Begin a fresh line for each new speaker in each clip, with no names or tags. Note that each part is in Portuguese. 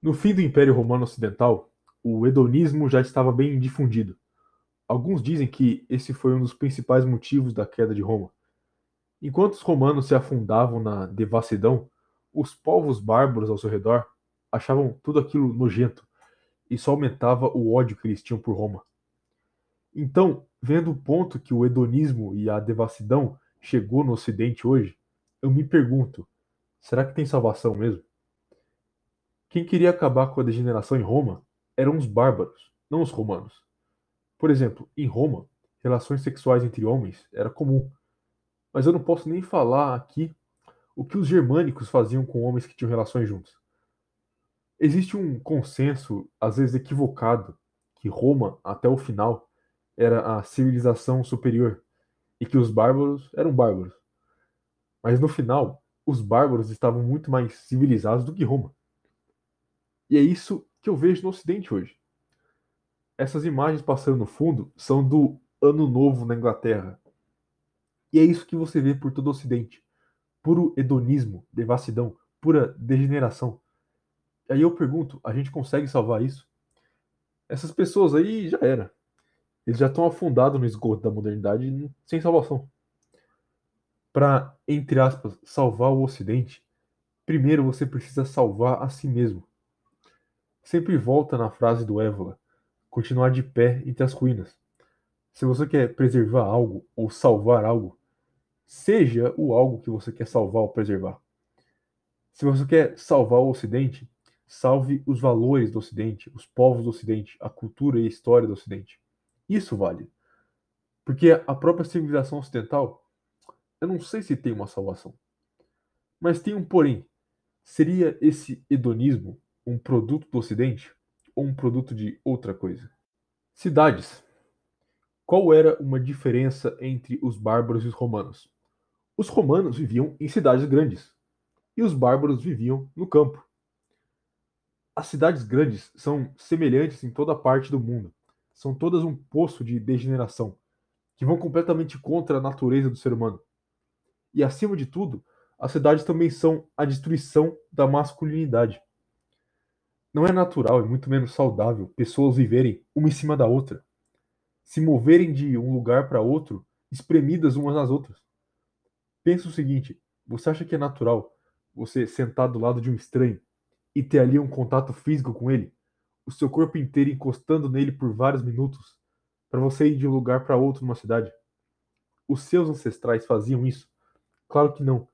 No fim do Império Romano Ocidental, o hedonismo já estava bem difundido. Alguns dizem que esse foi um dos principais motivos da queda de Roma. Enquanto os romanos se afundavam na devassidão, os povos bárbaros ao seu redor achavam tudo aquilo nojento e só aumentava o ódio que eles tinham por Roma. Então, vendo o ponto que o hedonismo e a devassidão chegou no Ocidente hoje, eu me pergunto: será que tem salvação mesmo? Quem queria acabar com a degeneração em Roma eram os bárbaros, não os romanos. Por exemplo, em Roma, relações sexuais entre homens era comum. Mas eu não posso nem falar aqui o que os germânicos faziam com homens que tinham relações juntos. Existe um consenso, às vezes equivocado, que Roma, até o final, era a civilização superior e que os bárbaros eram bárbaros. Mas no final, os bárbaros estavam muito mais civilizados do que Roma. E é isso que eu vejo no Ocidente hoje. Essas imagens passando no fundo são do Ano Novo na Inglaterra. E é isso que você vê por todo o Ocidente. Puro hedonismo, devassidão, pura degeneração. Aí eu pergunto, a gente consegue salvar isso? Essas pessoas aí já era. Eles já estão afundados no esgoto da modernidade sem salvação. Para, entre aspas, salvar o Ocidente, primeiro você precisa salvar a si mesmo. Sempre volta na frase do Évola: continuar de pé entre as ruínas. Se você quer preservar algo ou salvar algo, seja o algo que você quer salvar ou preservar. Se você quer salvar o Ocidente, salve os valores do Ocidente, os povos do Ocidente, a cultura e a história do Ocidente. Isso vale. Porque a própria civilização ocidental, eu não sei se tem uma salvação. Mas tem um porém. Seria esse hedonismo um produto do Ocidente ou um produto de outra coisa? Cidades. Qual era uma diferença entre os bárbaros e os romanos? Os romanos viviam em cidades grandes e os bárbaros viviam no campo. As cidades grandes são semelhantes em toda parte do mundo. São todas um poço de degeneração, que vão completamente contra a natureza do ser humano. E acima de tudo, as cidades também são a destruição da masculinidade. Não é natural e muito menos saudável pessoas viverem uma em cima da outra, se moverem de um lugar para outro, espremidas umas nas outras. Pensa o seguinte: você acha que é natural você sentar do lado de um estranho e ter ali um contato físico com ele, o seu corpo inteiro encostando nele por vários minutos, para você ir de um lugar para outro numa cidade? Os seus ancestrais faziam isso? Claro que não.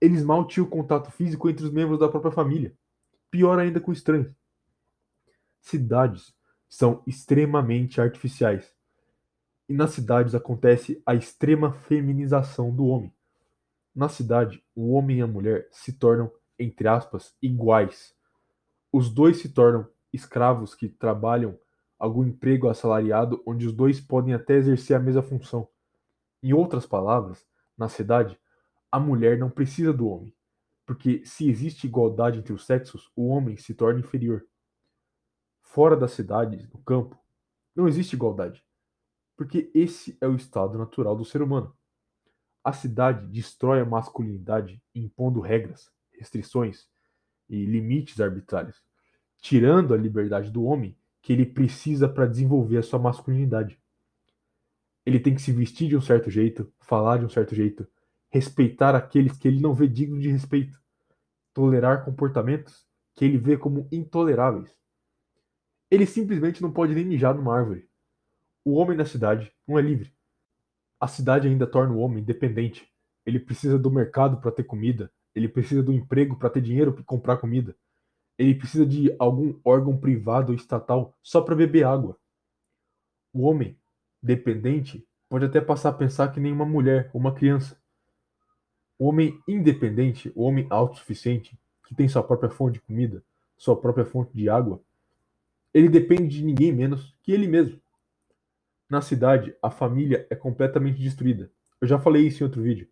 Eles mal tinham contato físico entre os membros da própria família. Pior ainda com estranhos. Cidades são extremamente artificiais. E nas cidades acontece a extrema feminização do homem. Na cidade, o homem e a mulher se tornam, entre aspas, iguais. Os dois se tornam escravos que trabalham algum emprego assalariado onde os dois podem até exercer a mesma função. Em outras palavras, na cidade, a mulher não precisa do homem, porque se existe igualdade entre os sexos, o homem se torna inferior. Fora das cidades, no campo, não existe igualdade, porque esse é o estado natural do ser humano. A cidade destrói a masculinidade impondo regras, restrições e limites arbitrários, tirando a liberdade do homem que ele precisa para desenvolver a sua masculinidade. Ele tem que se vestir de um certo jeito, falar de um certo jeito, respeitar aqueles que ele não vê digno de respeito, tolerar comportamentos que ele vê como intoleráveis ele simplesmente não pode nem mijar numa árvore. O homem na cidade não é livre. A cidade ainda torna o homem dependente. Ele precisa do mercado para ter comida. Ele precisa do emprego para ter dinheiro para comprar comida. Ele precisa de algum órgão privado ou estatal só para beber água. O homem dependente pode até passar a pensar que nem uma mulher ou uma criança. O homem independente, o homem autossuficiente, que tem sua própria fonte de comida, sua própria fonte de água, ele depende de ninguém menos que ele mesmo. Na cidade, a família é completamente destruída. Eu já falei isso em outro vídeo.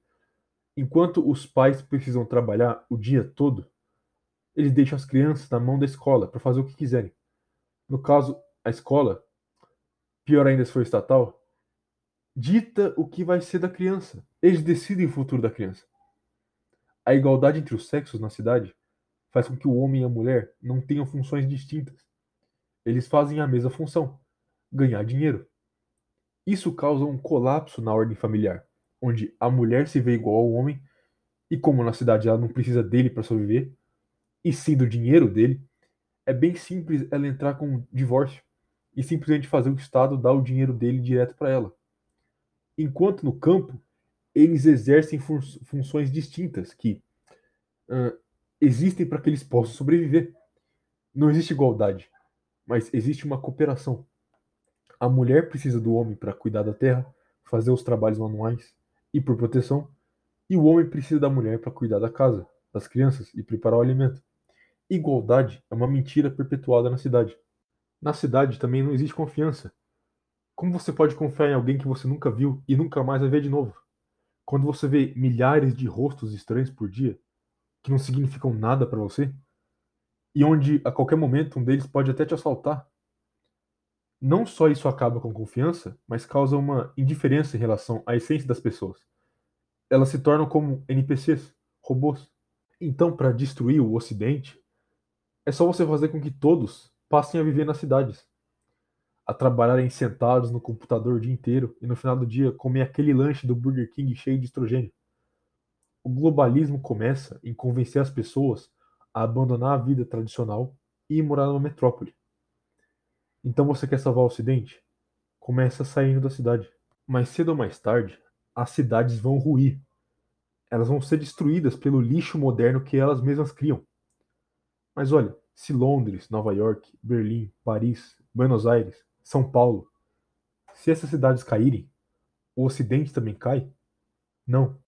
Enquanto os pais precisam trabalhar o dia todo, eles deixam as crianças na mão da escola para fazer o que quiserem. No caso, a escola, pior ainda se for estatal, dita o que vai ser da criança. Eles decidem o futuro da criança. A igualdade entre os sexos na cidade faz com que o homem e a mulher não tenham funções distintas. Eles fazem a mesma função: ganhar dinheiro. Isso causa um colapso na ordem familiar, onde a mulher se vê igual ao homem, e como na cidade ela não precisa dele para sobreviver, e sim do dinheiro dele, é bem simples ela entrar com um divórcio e simplesmente fazer o Estado dar o dinheiro dele direto para ela. Enquanto no campo, eles exercem fun funções distintas que uh, existem para que eles possam sobreviver. Não existe igualdade, mas existe uma cooperação. A mulher precisa do homem para cuidar da terra, fazer os trabalhos manuais e por proteção, e o homem precisa da mulher para cuidar da casa, das crianças e preparar o alimento. Igualdade é uma mentira perpetuada na cidade. Na cidade também não existe confiança. Como você pode confiar em alguém que você nunca viu e nunca mais vai ver de novo? Quando você vê milhares de rostos estranhos por dia, que não significam nada para você, e onde a qualquer momento um deles pode até te assaltar. Não só isso acaba com confiança, mas causa uma indiferença em relação à essência das pessoas. Elas se tornam como NPCs, robôs. Então, para destruir o Ocidente, é só você fazer com que todos passem a viver nas cidades, a trabalharem sentados no computador o dia inteiro e no final do dia comer aquele lanche do Burger King cheio de estrogênio. O globalismo começa em convencer as pessoas a abandonar a vida tradicional e morar numa metrópole. Então você quer salvar o Ocidente? Começa saindo da cidade. Mais cedo ou mais tarde, as cidades vão ruir. Elas vão ser destruídas pelo lixo moderno que elas mesmas criam. Mas olha, se Londres, Nova York, Berlim, Paris, Buenos Aires, São Paulo, se essas cidades caírem, o Ocidente também cai? Não.